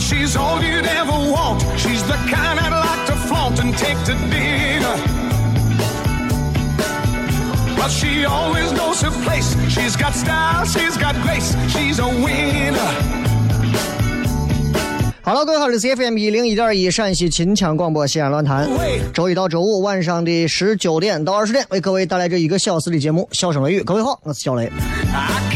She's all you'd ever want. She's the kind I'd like to flaunt and take to dinner. But she always knows her place. She's got style, she's got grace. She's a winner. Hello，，各位好，这是 FM 一零一点一陕西秦腔广播西安论坛，周一到周五晚上的十九点到二十点，为各位带来这一个小时的节目《笑声雷雨》。各位好，我是小雷。I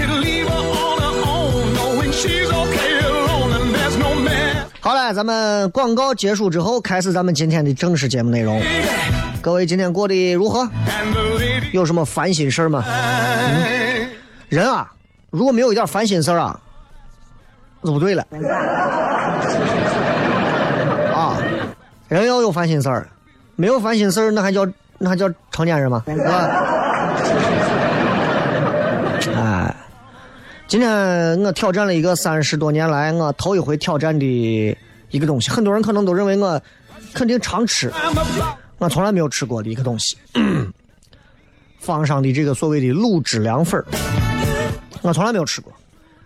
好了，咱们广告结束之后，开始咱们今天的正式节目内容。各位今天过得如何？有什么烦心事儿吗？人啊，如果没有一点烦心事啊，那不对了。啊，人要有烦心事，没有烦心事，那还叫那还叫成年人吗？是吧？哎，今天我挑战了一个三十多年来我头一回挑战的一个东西，很多人可能都认为我肯定常吃，我从来没有吃过的一个东西。坊上的这个所谓的卤汁凉粉儿，我从来没有吃过。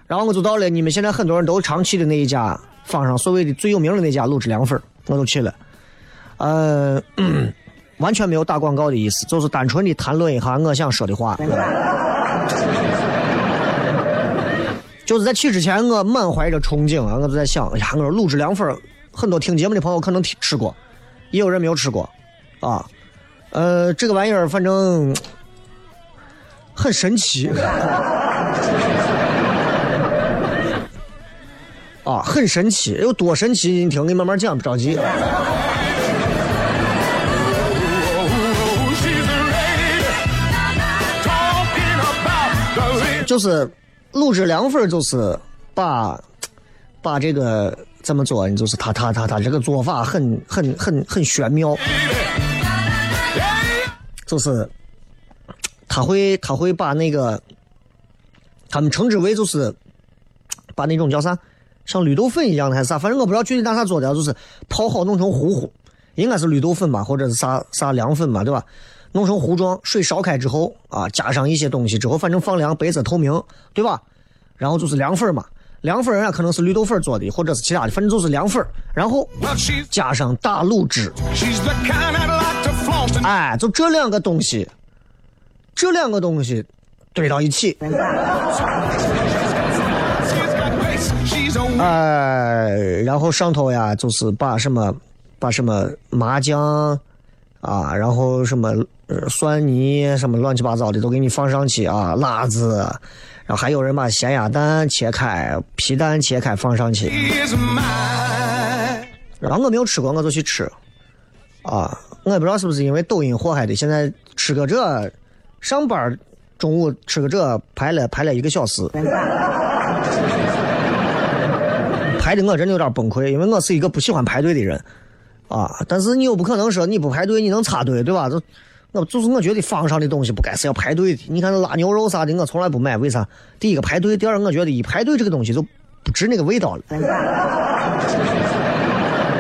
然后我就到了你们现在很多人都常去的那一家坊上所谓的最有名的那家卤汁凉粉，我都去了。呃，完全没有打广告的意思，就是单纯的谈论一下我想说的话。就是在去之前，我满怀着憧憬啊，我就在想，哎呀，我说卤汁凉粉，很多听节目的朋友可能听吃过，也有人没有吃过，啊，呃，这个玩意儿反正很神奇，啊，很神奇，有多神奇？你听，你慢慢讲，不着急。就是卤汁凉粉，就是把把这个怎么做？就是他他他他这个做法很很很很玄妙，就是他会他会把那个他们称之为就是把那种叫啥，像绿豆粉一样的还是啥，反正我不知道具体拿啥做的，就是泡好弄成糊糊，应该是绿豆粉吧，或者是啥啥凉粉嘛，对吧？弄成糊状，水烧开之后啊，加上一些东西之后，反正放凉，白色透明，对吧？然后就是凉粉嘛，凉粉人家可能是绿豆粉做的，或者是其他的，反正就是凉粉。然后加上大卤汁哎，就这两个东西，这两个东西堆到一起.哎，然后上头呀，就是把什么，把什么麻酱啊，然后什么蒜泥什么乱七八糟的都给你放上去啊，辣子，然后还有人把咸鸭蛋切开，皮蛋切开放上去，然后我没有吃过，我就去吃，啊，我也不知道是不是因为抖音祸害的，现在吃个这，上班中午吃个这排了排了一个小时，排的我真的有点崩溃，因为我是一个不喜欢排队的人，啊，但是你又不可能说你不排队你能插队对吧？就就是我觉得坊上的东西不该是要排队的。你看那腊牛肉啥的，我从来不买，为啥？第一个排队，第二我觉得一排队这个东西就不值那个味道了，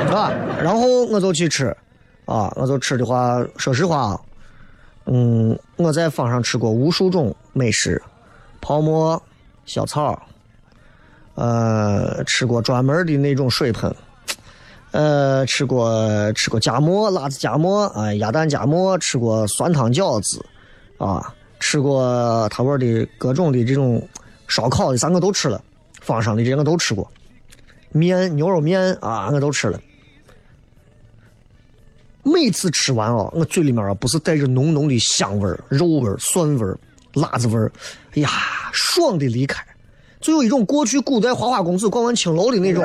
是吧？然后我就去吃，啊，我就吃的话，说实话，嗯，我在坊上吃过无数种美食，泡馍、小炒，呃，吃过专门的那种水盆。呃，吃过吃过夹馍，辣子夹馍，啊，鸭蛋夹馍，吃过酸汤饺子，啊，吃过他玩的各种的这种烧烤的啥我都吃了，坊上的这些我都吃过，面牛肉面啊我都吃了。每次吃完啊，我嘴里面啊不是带着浓浓的香味儿、肉味儿、蒜味儿、辣子味儿，哎呀，爽的离开，就有一种过去古代花花公子逛完青楼的那种，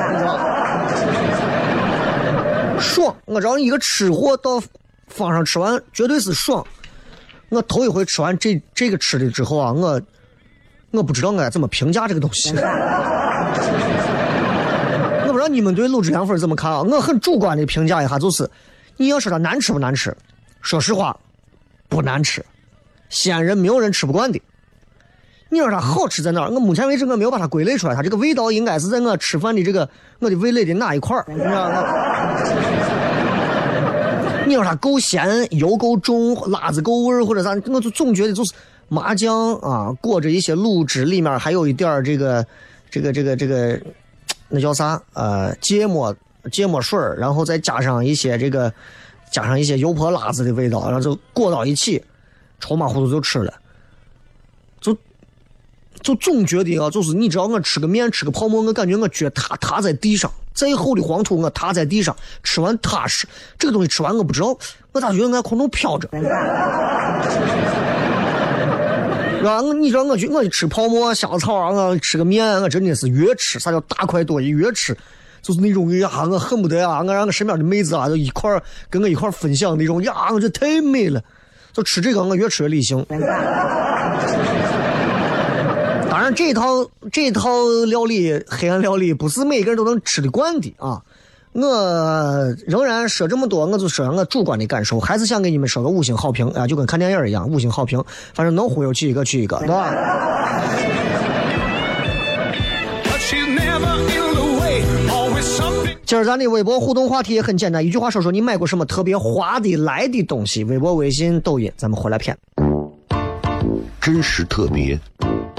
爽！我让一个吃货到坊上吃完绝对是爽。我头一回吃完这这个吃的之后啊，我我不知道该怎么评价这个东西。我不知道你们对卤汁凉粉怎么看啊？我很主观的评价一下，就是你要说它难吃不难吃，说实话不难吃，西安人没有人吃不惯的。你说它好吃在哪儿？我目前为止我没有把它归类出来，它这个味道应该是在我吃饭的这个我的味蕾的哪一块儿？你知道吗？你说它够咸，油够重，辣子够味儿，或者啥？我就总觉得就是麻酱啊，裹着一些卤汁，里面还有一点儿这个这个这个这个那叫啥？呃，芥末芥末水儿，然后再加上一些这个加上一些油泼辣子的味道，然后就裹到一起，稠马糊涂就吃了。就总觉得啊，就是你知道，我吃个面，吃个泡馍，我感觉我脚踏踏在地上，再厚的黄土我踏在地上，吃完踏实。这个东西吃完我不知道，我咋觉得在空中飘着？是吧？我你知道，我去我去吃泡馍、香草啊，我吃个面，我真的是越吃啥叫大快朵颐，越吃就是那种呀，我恨不得啊，我让我身边的妹子啊，就一块跟我一块分享那种呀，我这太美了。就吃这个，我越吃越理性。当然，这套这套料理，黑暗料理不是每个人都能吃得惯的啊！我仍然说这么多，我就说我主观的感受，还是想给你们说个五星好评啊，就跟看电影一样，五星好评，反正能忽悠去一个去一个，对吧？今儿咱的微博互动话题也很简单，一句话说说你买过什么特别划得来的东西？微博、微信、抖音，咱们回来片。真实特别。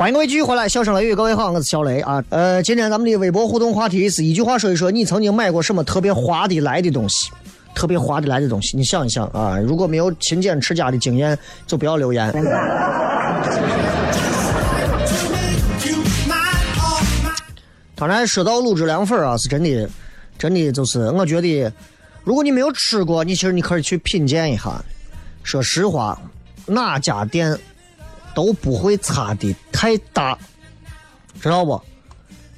欢迎各位继续回来，笑声雷雨，各位好，我是小雷啊。呃，今天咱们的微博互动话题是一句话说一说，你曾经买过什么特别划得来的东西？特别划得来的东西，你想一想啊。如果没有勤俭持家的经验，就不要留言。当然，说到卤汁凉粉啊，是真的，真的就是我觉得，如果你没有吃过，你其实你可以去品鉴一下。说实话，哪家店？都不会差的太大，知道不？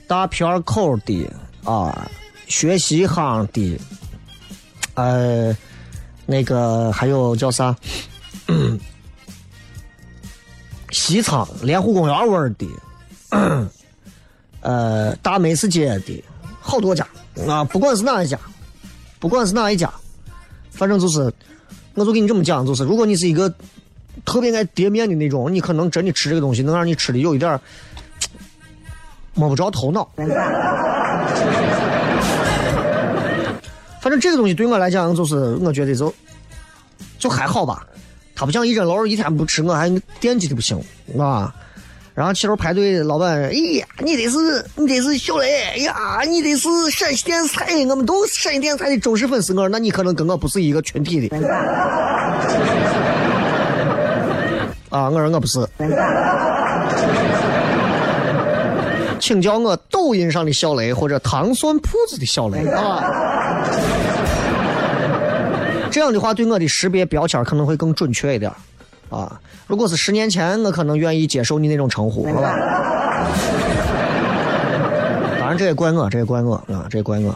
大片口的啊，学习行的，呃，那个还有叫啥？西昌莲湖公园味的，呃，大美食街的，好多家啊！不管是哪一家，不管是哪一家，反正就是，我就跟你这么讲，就是如果你是一个特别爱叠面的那种，你可能真的吃这个东西能让你吃的有一点 摸不着头脑。反正这个东西对我来讲，就是我觉得就就还好吧。他不像一针楼，一天不吃我还惦记的不行，啊。然后去头排队，老板，哎呀，你得是，你得是小雷，哎呀，你得是陕西电视台，我们都是陕西电视台的忠实粉丝。我说，那你可能跟我不是一个群体的。啊，我说我不是。请叫我抖音上的小雷，或者糖蒜铺子的小雷啊。这样的话，对我的识别标签可能会更准确一点，啊，如果是十年前，我可能愿意接受你那种称呼，好吧？当然，这也怪我，这也怪我啊，这也怪我。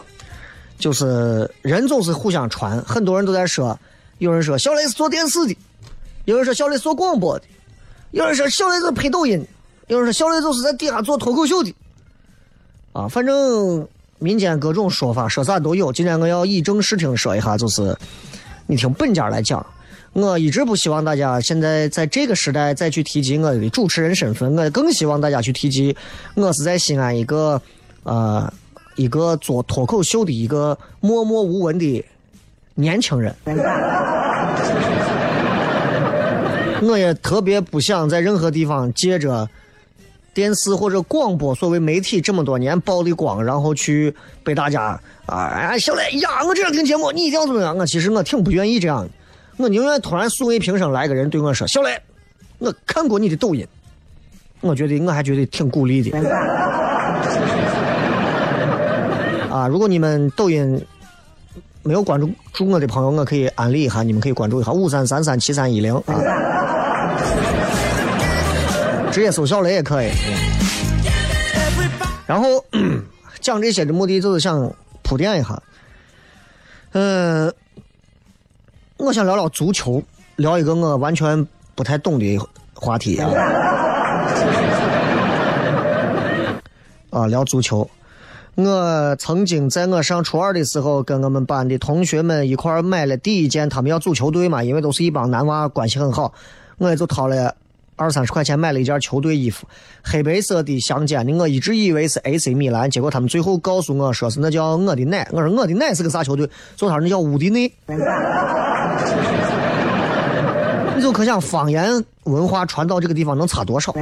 就是人总是互相传，很多人都在说，有人说小雷是做电视的，有人说小雷做广播的，有人说小雷是拍抖音，有人说小雷就是在底下做脱口秀的，啊，反正民间各种说法，说啥都有。今天我要以正视听说一下，就是。你听本家来讲，我一直不希望大家现在在这个时代再去提及我的主持人身份，我更希望大家去提及我是在西安一个呃一个做脱口秀的一个默默无闻的年轻人。我也特别不想在任何地方借着电视或者广播所谓媒体这么多年曝的光，然后去被大家。啊，小雷呀！我这样听节目，你一定要怎么样？我其实我挺不愿意这样的，我宁愿突然素未平生来个人对我说：“小雷，我看过你的抖音，我觉得我还觉得挺鼓励的。”啊，如果你们抖音没有关注注我的朋友，我可以安利一下，你们可以关注一下五三三三七三一零啊，直接搜小雷也可以。然后讲这些的目的就是想。铺垫一下，嗯，我想聊聊足球，聊一个我完全不太懂的话题啊。啊，聊足球。我曾经在我上初二的时候，跟我们班的同学们一块儿买了第一件，他们要足球队嘛，因为都是一帮男娃，关系很好，我也就掏了。二三十块钱买了一件球队衣服，黑白色的相间的，我一直以为是 AC 米兰，结果他们最后告诉我说是那叫我的奶，我说我的奶是个啥球队？说他那叫乌迪内。你就可想方言文化传到这个地方能差多少？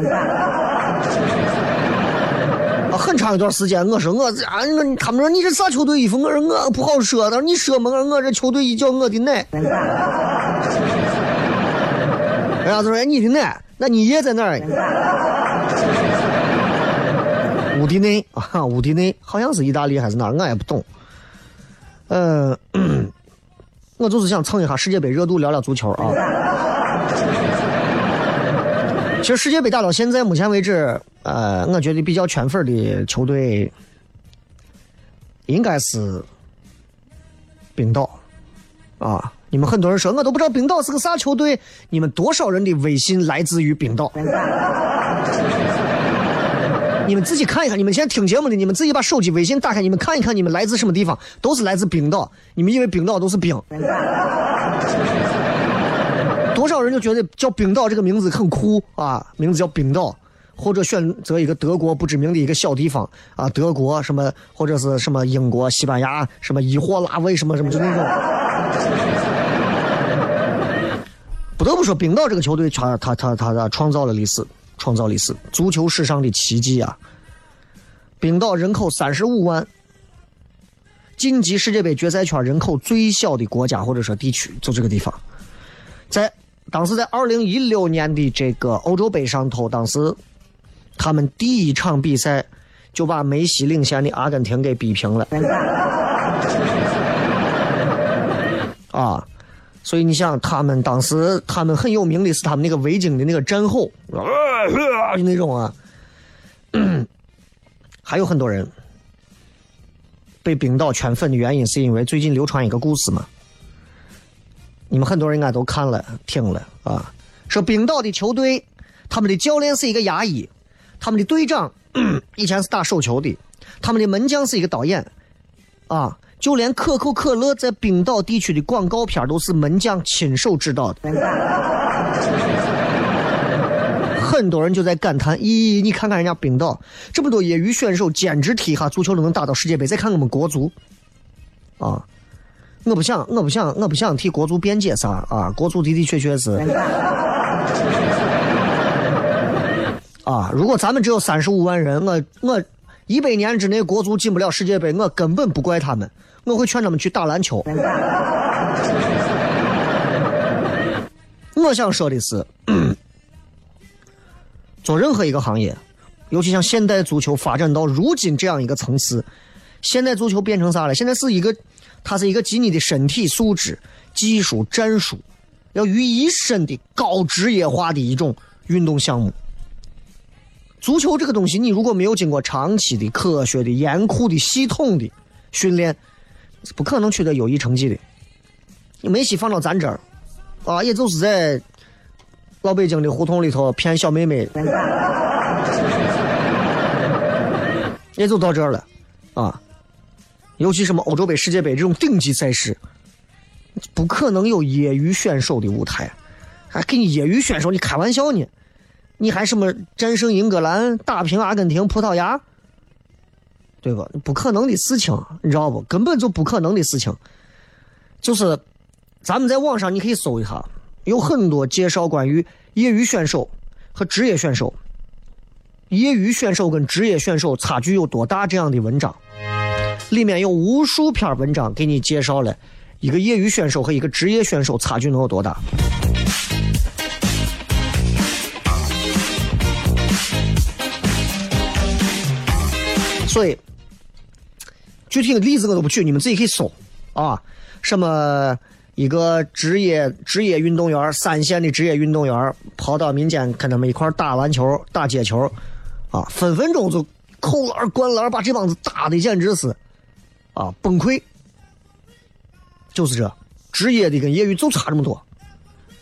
啊，很长一段时间，我说我啊，我他们说你这啥球队衣服？我说我不好说，他说你说嘛，我说我这球队衣叫我的奶。人家就说哎你的奶。那你爷在哪儿？乌迪内啊，乌迪内好像是意大利还是哪儿？我也不懂。嗯，我就是想蹭一下世界杯热度，聊聊足球啊。其实世界杯打到现在，目前为止，呃，我觉得比较圈粉的球队应该是冰岛啊。你们很多人说，我都不知道冰岛是个啥球队。你们多少人的微信来自于冰岛？你们自己看一看。你们现在听节目的，你们自己把手机微信打开，你们看一看，你们来自什么地方？都是来自冰岛。你们以为冰岛都是冰？多少人就觉得叫冰岛这个名字很酷啊？名字叫冰岛，或者选择一个德国不知名的一个小地方啊？德国什么，或者是什么英国、西班牙什么伊霍拉维什么什么就那种。不得不说，冰岛这个球队，他他他他他创造了历史，创造历史，足球史上的奇迹啊！冰岛人口三十五万，晋级世界杯决赛圈人口最小的国家或者说地区，就这个地方。在当时在二零一六年的这个欧洲杯上头，当时他们第一场比赛就把梅西领衔的阿根廷给逼平了。啊！所以你想，他们当时他们很有名的是他们那个维京的那个战吼，啊，那种啊，还有很多人被冰岛圈粉的原因，是因为最近流传一个故事嘛。你们很多人应该都看了、听了啊，说冰岛的球队，他们的教练是一个牙医，他们的队长 以前是打手球的，他们的门将是一个导演，啊，就连可口可乐在冰岛地区的广告片都是门将亲手指导的。很多人就在感叹：咦，你看看人家冰岛这么多业余选手，兼职踢一下足球都能打到世界杯，再看我们国足，啊。我不想，我不想，我不想替国足辩解啥啊！国足的的确确是 啊。如果咱们只有三十五万人，我我一百年之内国足进不了世界杯，我根本不怪他们，我会劝他们去打篮球。我想说的是，做任何一个行业，尤其像现代足球发展到如今这样一个层次，现代足球变成啥了？现在是一个。它是一个集你的身体素质、技术、战术，要于一身的高职业化的一种运动项目。足球这个东西，你如果没有经过长期的、科学的、严酷的、系统的训练，是不可能取得优异成绩的。梅西放到咱这儿，啊，也就是在老北京的胡同里头骗小妹妹，也就到这儿了，啊。尤其什么欧洲杯、世界杯这种顶级赛事，不可能有业余选手的舞台，还给你业余选手？你开玩笑呢？你还什么战胜英格兰、打平阿根廷、葡萄牙，对吧？不可能的事情，你知道不？根本就不可能的事情。就是咱们在网上你可以搜一下，有很多介绍关于业余选手和职业选手，业余选手跟职业选手差距有多大这样的文章。里面有无数篇文章给你介绍了一个业余选手和一个职业选手差距能有多大。所以，具体的例子我都不举，你们自己可以搜啊。什么一个职业职业运动员，三线的职业运动员跑到民间跟他们一块打篮球、打街球，啊，分分钟就扣篮、灌篮，把这帮子打的简直是。啊，崩溃，就是这，职业的跟业余就差这么多。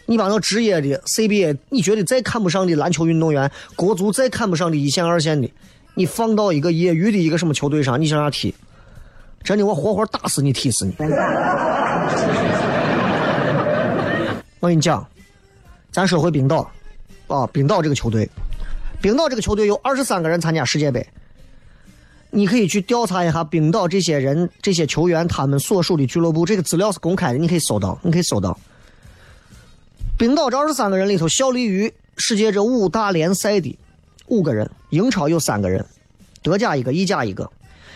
你把那职业的 CBA，你觉得再看不上的篮球运动员，国足再看不上的一线二线的，你放到一个业余的一个什么球队上，你想让踢？真的，我活活打死你，踢死你！我跟你讲，咱说回冰岛，啊，冰岛这个球队，冰岛这个球队有二十三个人参加世界杯。你可以去调查一下冰岛这些人、这些球员他们所属的俱乐部，这个资料是公开的，你可以搜到，你可以搜到。冰岛这二十三个人里头，效力于世界这五大联赛的五个人，英超有三个人，德甲一个，意甲一个；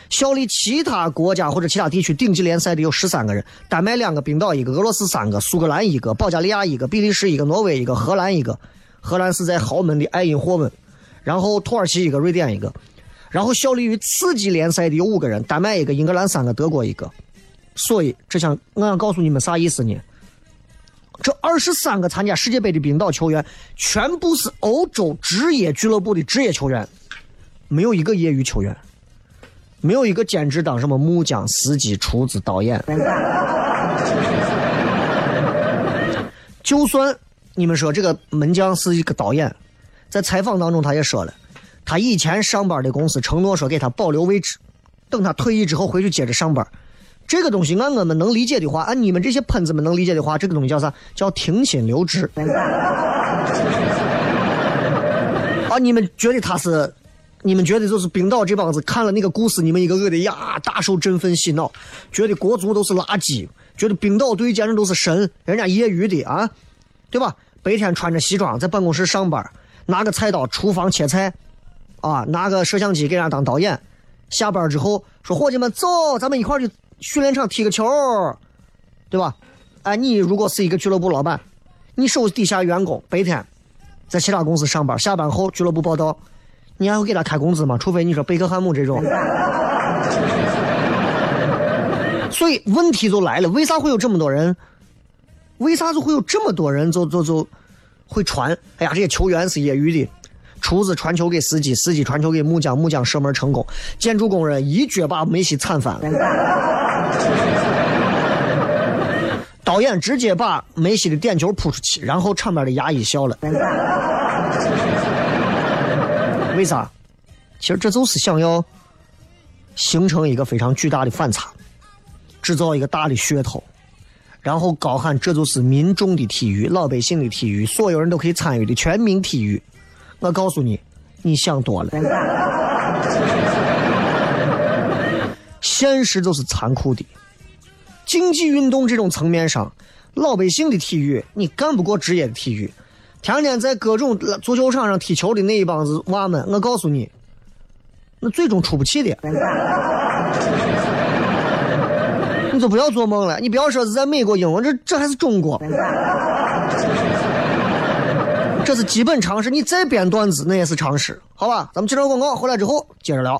效力其他国家或者其他地区顶级联赛的有十三个人，丹麦两个，冰岛一个，俄罗斯三个，苏格兰一个，保加利亚一个，比利时一个，挪威一个，荷兰一个，荷兰是在豪门的爱因霍温，然后土耳其一个，瑞典一个。然后效力于次级联赛的有五个人，丹麦一个，英格兰三个，德国一个。所以，这想我想告诉你们啥意思呢？这二十三个参加世界杯的冰岛球员，全部是欧洲职业俱乐部的职业球员，没有一个业余球员，没有一个兼职当什么木匠、司机、厨子、导演。就算你们说这个门将是一个导演，在采访当中他也说了。他以前上班的公司承诺说给他保留位置，等他退役之后回去接着上班。这个东西按我们能理解的话，按你们这些喷子们能理解的话，这个东西叫啥？叫停薪留职。啊，你们觉得他是？你们觉得就是冰岛这帮子看了那个故事，你们一个个的呀大受振奋洗脑，觉得国足都是垃圾，觉得冰岛队简直都是神，人家业余的啊，对吧？白天穿着西装在办公室上班，拿个菜刀厨房切菜。啊，拿个摄像机给人家当导演，下班之后说伙计们走，咱们一块去训练场踢个球，对吧？哎，你如果是一个俱乐部老板，你手底下员工白天在其他公司上班，下班后俱乐部报道，你还会给他开工资吗？除非你说贝克汉姆这种。所以问题就来了，为啥会有这么多人为啥就会有这么多人就就就会传？哎呀，这些球员是业余的，厨子传球给司机，司机传球给木匠，木匠射门成功，建筑工人一脚把梅西铲翻了，导演直接把梅西的点球扑出去，然后场边的牙医笑了。为啥？其实这就是想要形成一个非常巨大的反差，制造一个大的噱头，然后高喊这就是民众的体育、老百姓的体育，所有人都可以参与的全民体育。我告诉你，你想多了。现实就是残酷的，竞技运动这种层面上，老百姓的体育你干不过职业的体育。天天在各种足球场上踢球的那一帮子娃们，我告诉你，那最终出不去的。你就不要做梦了，你不要说是在美国、英国，这这还是中国，这是基本常识。你再编段子，那也是常识，好吧？咱们接着广告，回来之后接着聊。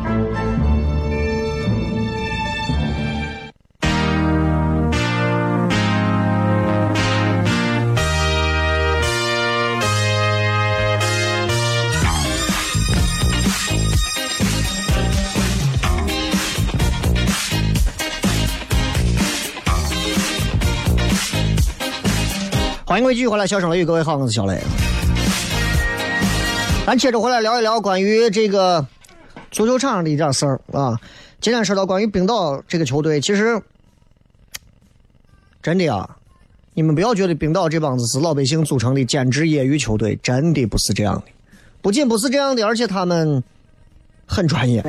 欢迎各位继续回来，笑声雷雨，各位好，我是小雷。咱接着回来聊一聊关于这个足球场上的一点事儿啊。今天说到关于冰岛这个球队，其实真的啊，你们不要觉得冰岛这帮子是老百姓组成的兼职业余球队，真的不是这样的。不仅不是这样的，而且他们很专业。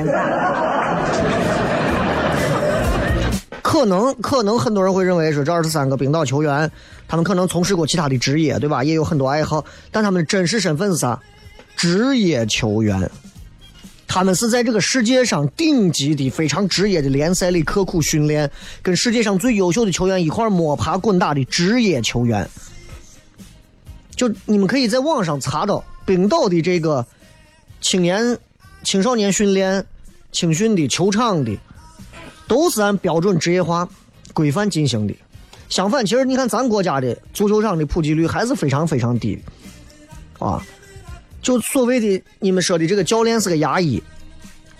可能可能很多人会认为说这二十三个冰岛球员，他们可能从事过其他的职业，对吧？也有很多爱好，但他们真实身份是啥？职业球员。他们是在这个世界上顶级的、非常职业的联赛里刻苦训练，跟世界上最优秀的球员一块摸爬滚打的职业球员。就你们可以在网上查到冰岛的这个青年、青少年训练、青训的球场的。都是按标准职业化规范进行的。相反，其实你看咱国家的足球场的普及率还是非常非常低的，啊，就所谓的你们说的这个教练是个牙医，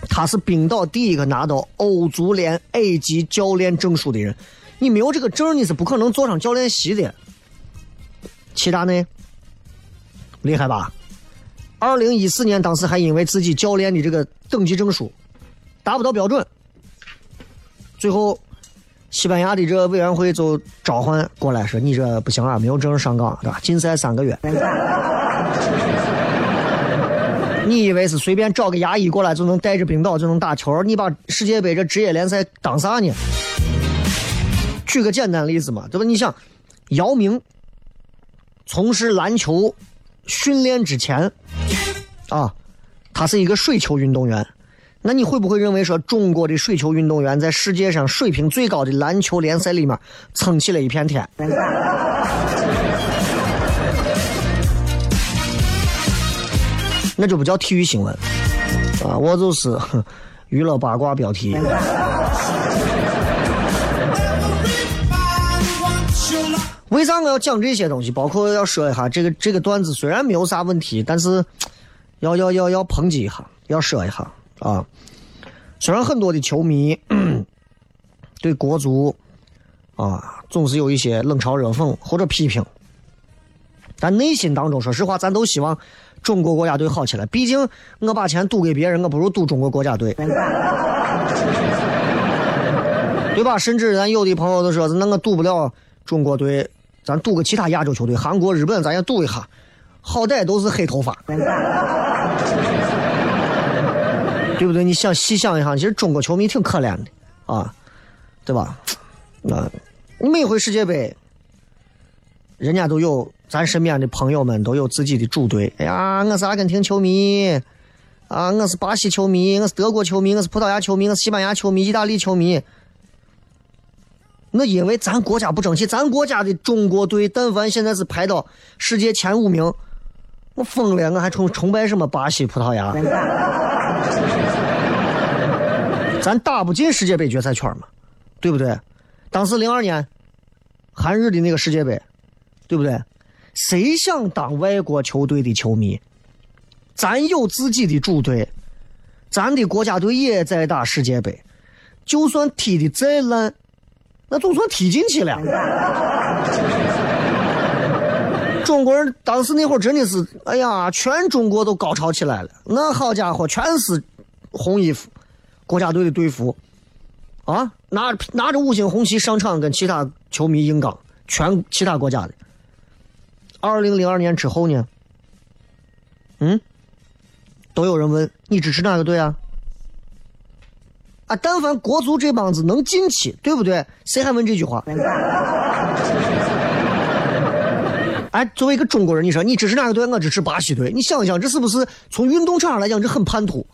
他是冰岛第一个拿到欧足联 A 级教练证书的人。你没有这个证，你是不可能坐上教练席的。齐达内厉害吧？二零一四年当时还因为自己教练的这个等级证书达不到标准。最后，西班牙的这委员会就召唤过来说：“你这不行啊，没有证上岗，对吧？禁赛三个月。你以为是随便找个牙医过来就能带着冰岛就能打球？你把世界杯这职业联赛当啥呢？举个简单例子嘛，对吧？你想，姚明从事篮球训练之前，啊，他是一个水球运动员。”那你会不会认为说中国的水球运动员在世界上水平最高的篮球联赛里面撑起了一片天？那就不叫体育新闻啊，我就是 娱乐八卦标题。为啥我要讲这些东西？包括要说一下这个这个段子，虽然没有啥问题，但是要要要要抨击一下，要说一下啊。虽然很多的球迷 对国足啊总是有一些冷嘲热讽或者批评，但内心当中，说实话，咱都希望中国国家队好起来。毕竟我把钱赌给别人，我不如赌中国国家队，对吧？甚至咱有的朋友都说，那我赌不了中国队。咱赌个其他亚洲球队，韩国、日本，咱也赌一下，好歹都是黑头发，对不对？你想细想一下，其实中国球迷挺可怜的啊，对吧？啊，每回世界杯，人家都有咱身边的朋友们都有自己的主队。哎呀，我是阿根廷球迷，啊，我是巴西球迷，我是德国球迷，我是葡萄牙球迷，我是西班牙球迷，意大利球迷。那因为咱国家不争气，咱国家的中国队，但凡现在是排到世界前五名，我疯了，我还崇崇拜什么巴西、葡萄牙？咱打不进世界杯决赛圈嘛，对不对？当时零二年韩日的那个世界杯，对不对？谁想当外国球队的球迷？咱有自己的主队，咱的国家队也在打世界杯，就算踢的再烂。那总算踢进去了。中国人当时那会儿真的是，哎呀，全中国都高潮起来了。那好家伙，全是红衣服，国家队的队服，啊，拿拿着五星红旗上场跟其他球迷硬刚，全其他国家的。二零零二年之后呢？嗯，都有人问你支持哪个队啊？啊！但凡国足这帮子能进去，对不对？谁还问这句话？哎，作为一个中国人，你说你支持哪个队？我支持巴西队。你想想，这是不是从运动场上来讲，这很叛徒？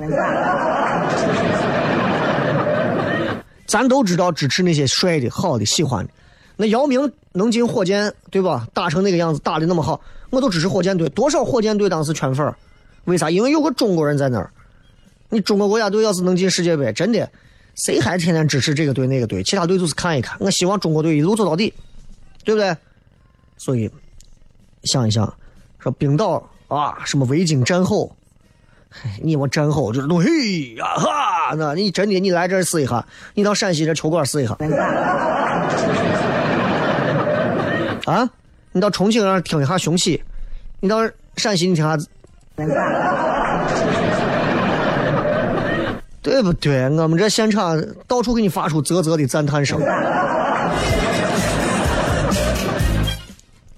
咱都知道支持那些帅的、好的、喜欢的。那姚明能进火箭，对吧？打成那个样子，打的那么好，我都支持火箭队。多少火箭队当时圈粉儿为啥？因为有个中国人在那儿。你中国国家队要是能进世界杯，真的，谁还天天支持这个队那个队？其他队就是看一看。我希望中国队一路走到底，对不对？所以想一想，说冰岛啊，什么维京战吼，你我真好就是东嘿呀哈，那你真的你来这试一下，你到陕西这球馆试一下，啊，你到重庆那听一下雄起，你到陕西你听下。对不对？我们这现场到处给你发出啧啧的赞叹声。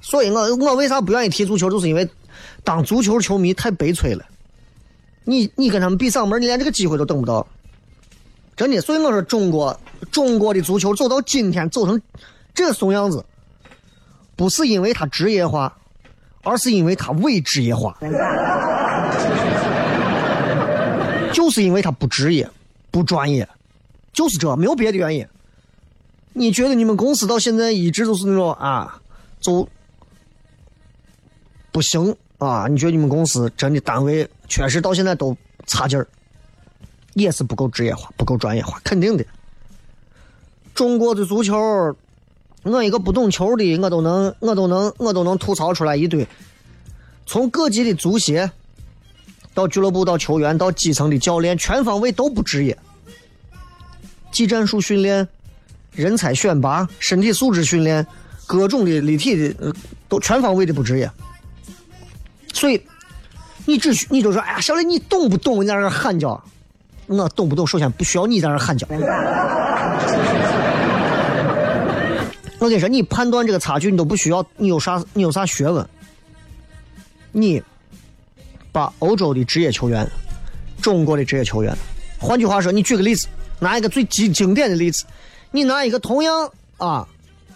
所以我我为啥不愿意踢足球？就是因为当足球球迷太悲催了。你你跟他们比嗓门，你连这个机会都等不到。真的，所以我说中国中国的足球走到今天走成这怂样子，不是因为他职业化，而是因为他伪职业化。就是因为他不职业、不专业，就是这，没有别的原因。你觉得你们公司到现在一直都是那种啊，就不行啊？你觉得你们公司真的单位确实到现在都差劲儿，也是不够职业化、不够专业化，肯定的。中国的足球，我一个不懂球的，我都能，我都能，我都能吐槽出来一堆。从各级的足协。到俱乐部，到球员，到基层的教练，全方位都不职业。技战术训练、人才选拔、身体素质训练，各种的立体的，都全方位的不职业。所以，你只需你就说，哎呀，小雷，你懂不懂？你在那喊叫，我懂不懂？首先不需要你在那喊叫。我跟你说，你判断这个差距，你都不需要，你有啥？你有啥学问？你。把欧洲的职业球员、中国的职业球员，换句话说，你举个例子，拿一个最经经典的例子，你拿一个同样啊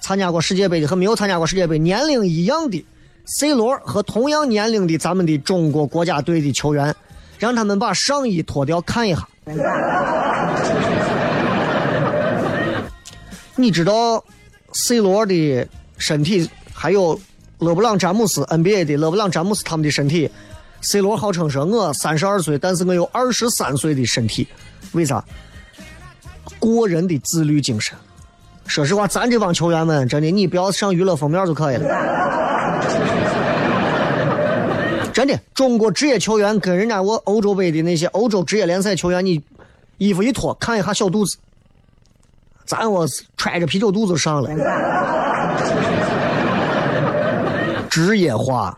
参加过世界杯的和没有参加过世界杯年龄一样的 C 罗和同样年龄的咱们的中国国家队的球员，让他们把上衣脱掉看一下。你知道 C 罗的身体，还有勒布朗詹姆斯 NBA 的勒布朗詹姆斯他们的身体。C 罗号称说：“我三十二岁，但是我有二十三岁的身体，为啥？过人的自律精神。说实话，咱这帮球员们，真的，你不要上娱乐封面就可以了。真的，中国职业球员跟人家我欧洲杯的那些欧洲职业联赛球员，你衣服一脱，看一下小肚子，咱我揣着啤酒肚子上来。职业化。”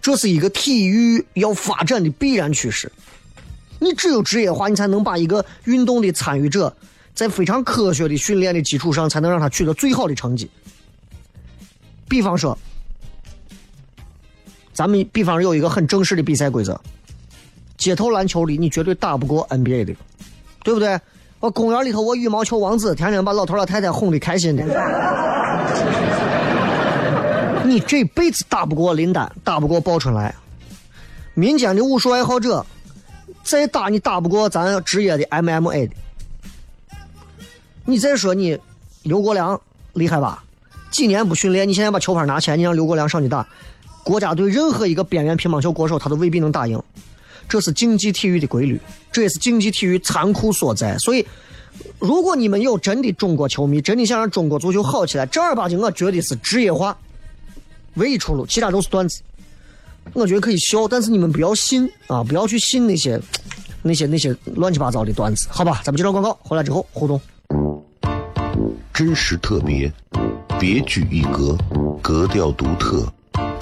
这是一个体育要发展的必然趋势。你只有职业化，你才能把一个运动的参与者，在非常科学的训练的基础上，才能让他取得最好的成绩。比方说，咱们比方说有一个很正式的比赛规则：街头篮球里你绝对打不过 NBA 的，对不对？我公园里头我羽毛球王子，天天把老头老太太哄的开心的。你这辈子打不过林丹，打不过鲍春来。民间的武术爱好者，再打你打不过咱职业的 MMA 的。你再说你刘国梁厉害吧？几年不训练，你现在把球拍拿起来，你让刘国梁上去打，国家队任何一个边缘乒乓球国手，他都未必能打赢。这是竞技体育的规律，这也是竞技体育残酷所在。所以，如果你们有真的中国球迷，真的想让中国足球好起来，正儿八经，我觉得是职业化。唯一出路，其他都是段子。我觉得可以笑，但是你们不要信啊！不要去信那些、那些、那些乱七八糟的段子，好吧？咱们接着广告，回来之后互动。真实特别，别具一格，格调独特，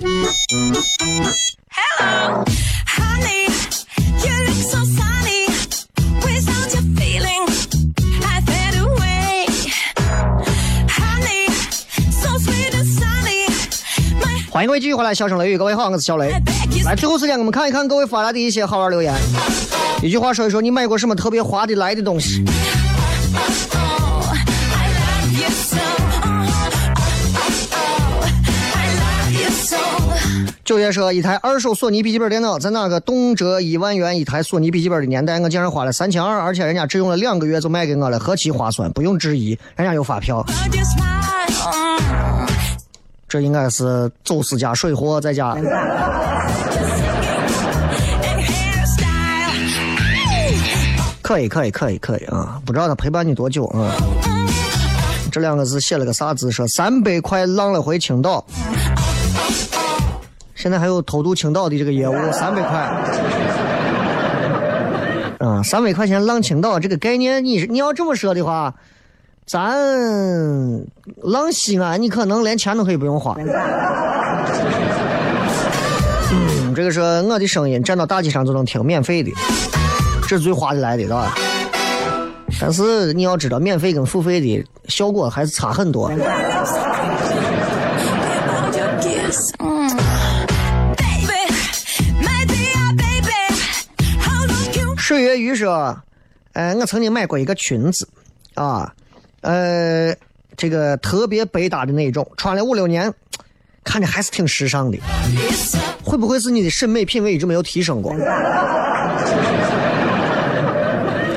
Hello, honey, you look so sunny. Without your feeling, I fade away. Honey, so sweet and sunny. My 欢迎各位继续回来，笑声雷雨，各位好，我是小雷。来，最后时间我们看一看各位发来的一些好玩留言。一句话说一说，你买过什么特别划得来的东西？九月说，一台二手索尼笔记本电脑在哪个动辄一万元一台索尼笔记本的年代，我竟然花了三千二，而且人家只用了两个月就卖给我了，何其划算，不用质疑，人家有发票。这应该是走私加水货再加。可以，可以，可以，可以啊！不知道他陪伴你多久啊？这两个字写了个啥字？说三百块浪了回青岛。现在还有偷渡青岛的这个业务，三百块。啊，三百块钱浪青岛这个概念，你你要这么说的话，咱浪西安，你可能连钱都可以不用花。嗯，这个是我的声音，站到大街上就能听，免费的。这是最划得来的，对吧？但是你要知道，免费跟付费的效果还是差很多。水月鱼说：“呃，我曾经买过一个裙子，啊，呃，这个特别百搭的那种，穿了五六年，看着还是挺时尚的。会不会是你的审美品味一直没有提升过？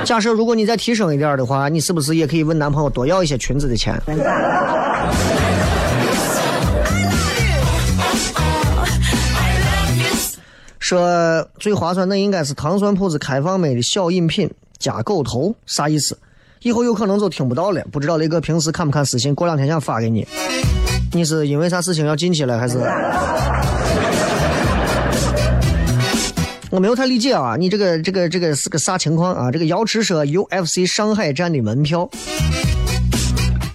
假设如果你再提升一点的话，你是不是也可以问男朋友多要一些裙子的钱？说最划算的应该是糖酸铺子开放美的小饮品加狗头，啥意思？以后有可能就听不到了。不知道雷哥平时看不看私信？过两天想发给你。你是因为啥事情要进去了，还是？我没有太理解啊，你这个这个这个是个啥情况啊？这个瑶池说 UFC 上海站的门票，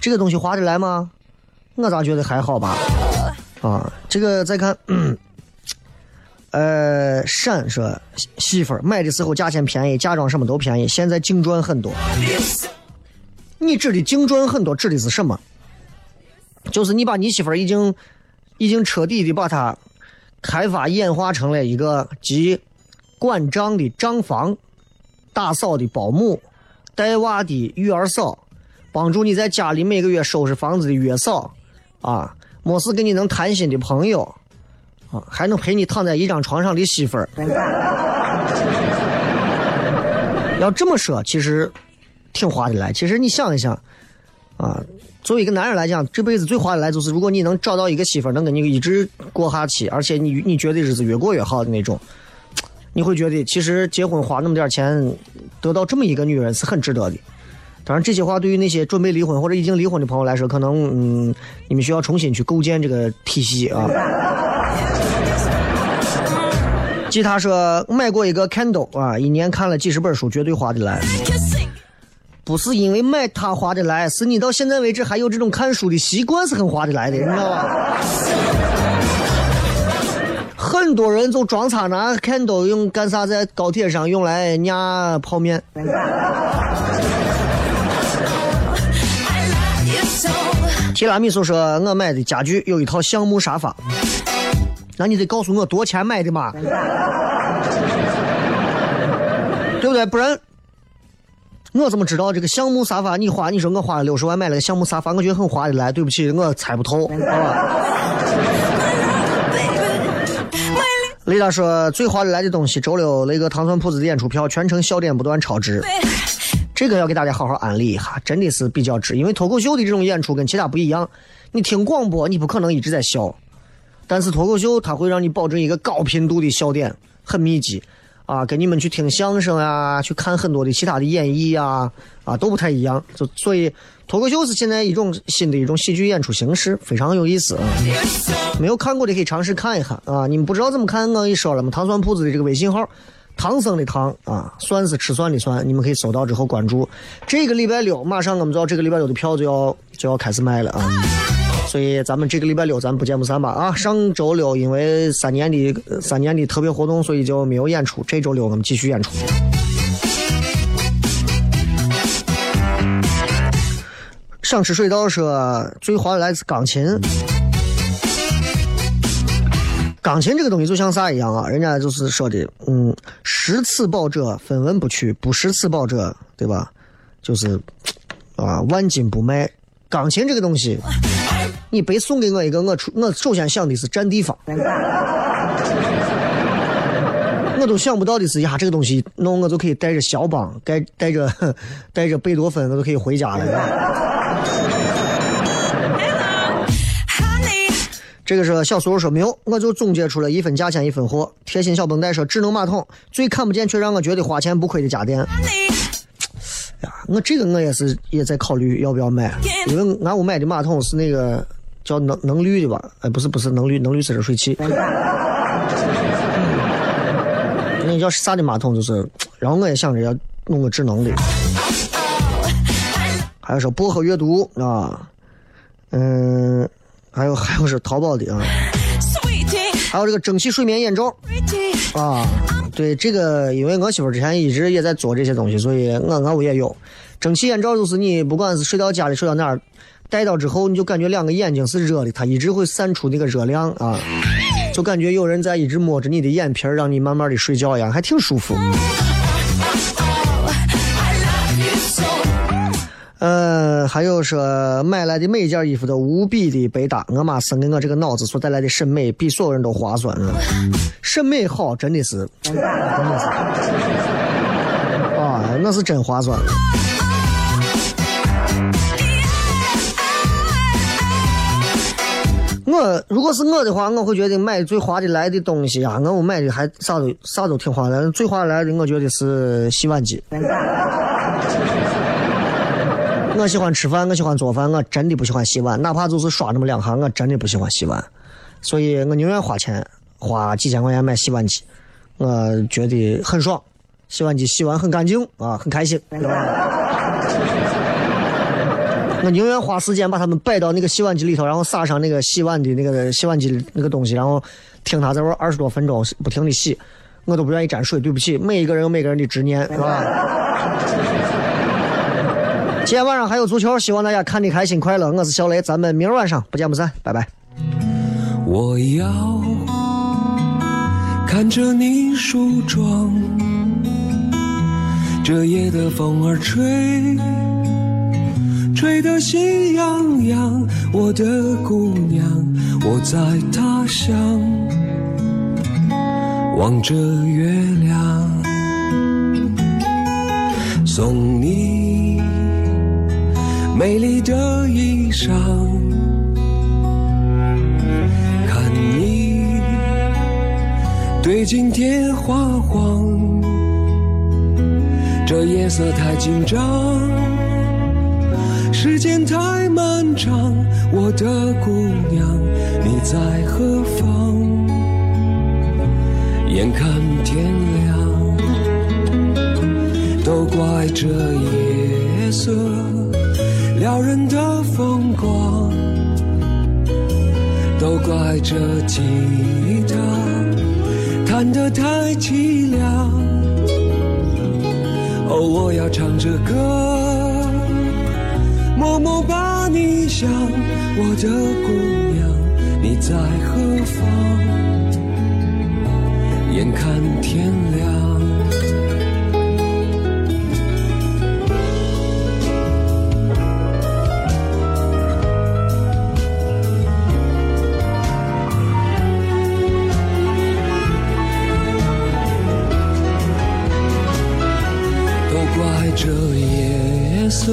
这个东西划得来吗？我咋觉得还好吧？啊，这个再看，呃，闪说媳妇儿买的时候价钱便宜，嫁妆什么都便宜，现在净赚很多。你指的净赚很多指的是什么？就是你把你媳妇儿已经已经彻底的把她开发演化成了一个集管账的账房、打扫的保姆、带娃的育儿嫂，帮助你在家里每个月收拾房子的月嫂，啊，没事跟你能谈心的朋友，还能陪你躺在一张床上的媳妇儿。要这么说，其实挺划得来。其实你想一想，啊，作为一个男人来讲，这辈子最划得来就是，如果你能找到一个媳妇儿，能跟你一直过下去，而且你你觉得日子越过越好的那种，你会觉得其实结婚花那么点钱，得到这么一个女人是很值得的。当然，这些话对于那些准备离婚或者已经离婚的朋友来说，可能嗯，你们需要重新去构建这个体系啊。吉他说买过一个 Kindle 啊，一年看了几十本书，绝对划得来。不是因为买它划得来，是你到现在为止还有这种看书的习惯，是很划得来的，你知道吧？很多人就装叉拿 Kindle 用干啥，在高铁上用来压泡面。提拉米苏说：“我买的家具有一套橡木沙发，那你得告诉我多钱买的嘛，对不对？不然我怎么知道这个橡木沙发？你花你说我花了六十万买了个橡木沙发，我觉得很划得来。对不起，我猜不透，好吧？”雷达说：“最划得来的东西，周六那个糖蒜铺子的演出票，全程笑点不断，超值。”这个要给大家好好安利一下，真的是比较值。因为脱口秀的这种演出跟其他不一样，你听广播你不可能一直在笑，但是脱口秀它会让你保证一个高频度的笑点，很密集啊，跟你们去听相声啊，去看很多的其他的演绎啊啊都不太一样。就所以脱口秀是现在一种新的一种喜剧演出形式，非常有意思啊。没有看过的可以尝试看一看啊。你们不知道怎么看，我跟你说了嘛，糖蒜铺子的这个微信号。唐僧的唐啊，蒜是吃蒜的蒜，你们可以搜到之后关注。这个礼拜六，马上我们知道这个礼拜六的票就要就要开始卖了啊，所以咱们这个礼拜六咱不见不散吧啊！上周六因为三年的三年的特别活动，所以就没有演出。这周六我们继续演出。想吃水稻说最划得来是钢琴。钢琴这个东西就像啥一样啊？人家就是说的，嗯，识此宝者分文不取，不识此宝者，对吧？就是啊，万金不卖。钢琴这个东西，你白送给我一个，我出我首先想的是占地方，我都想不到的是呀，这个东西弄我就可以带着肖邦，带带着带着贝多芬，我都可以回家了。这个是小苏说没有，我就总结出了一分价钱一分货。贴心小绷带说智能马桶最看不见却让我觉得花钱不亏的家电。呀，我这个我也是也在考虑要不要买，因为俺屋买的马桶是那个叫能能滤的吧？哎，不是不是能滤，能滤是热水器。那叫啥的马桶就是，然后我也想着要弄个智能的。还有说薄荷阅读啊，嗯。还有还有是淘宝的啊，还有这个蒸汽睡眠眼罩啊，对这个，因为我媳妇之前一直也在做这些东西，所以我俺屋也有蒸汽眼罩，就是你不管是睡到家里睡到哪儿，戴到之后你就感觉两个眼睛是热的，它一直会散出那个热量啊，就感觉有人在一直摸着你的眼皮儿，让你慢慢的睡觉一样，还挺舒服。呃，还有说买来的每一件衣服都无比的百搭，我妈生给我这个脑子所带来的审美比所有人都划算啊！审美好真的是，真的是，啊，那是真划算。我如果是我的话，我会觉得买最划得来的东西啊，我买的还啥都啥都挺划得来，最划得来的我觉得是洗碗机。我喜欢吃饭，我喜欢做饭，我真的不喜欢洗碗，哪怕就是刷那么两下，我真的不喜欢洗碗，所以我宁愿花钱花几千块钱买洗碗机，我觉得很爽，洗碗机洗完很干净啊，很开心。我宁愿花时间把它们摆到那个洗碗机里头，然后撒上那个洗碗的那个洗碗机那个东西，然后听它在玩二十多分钟不停的洗，我都不愿意沾水。对不起，每一个人有每个人的执念，是吧？今天晚上还有足球，希望大家看的开心快乐。我是小雷，咱们明儿晚上不见不散，拜拜。我要看着你梳妆，这夜的风儿吹，吹得心痒痒。我的姑娘，我在他乡望着月亮，送你美丽的衣裳。看你对镜贴花黄，这夜色太紧张，时间太漫长。我的姑娘，你在何方？眼看天亮，都怪这夜色撩人的风光。都怪这吉他弹得太凄凉。哦，我要唱着歌，默默把你想，我的姑娘，你在何方？眼看天亮。都怪这夜色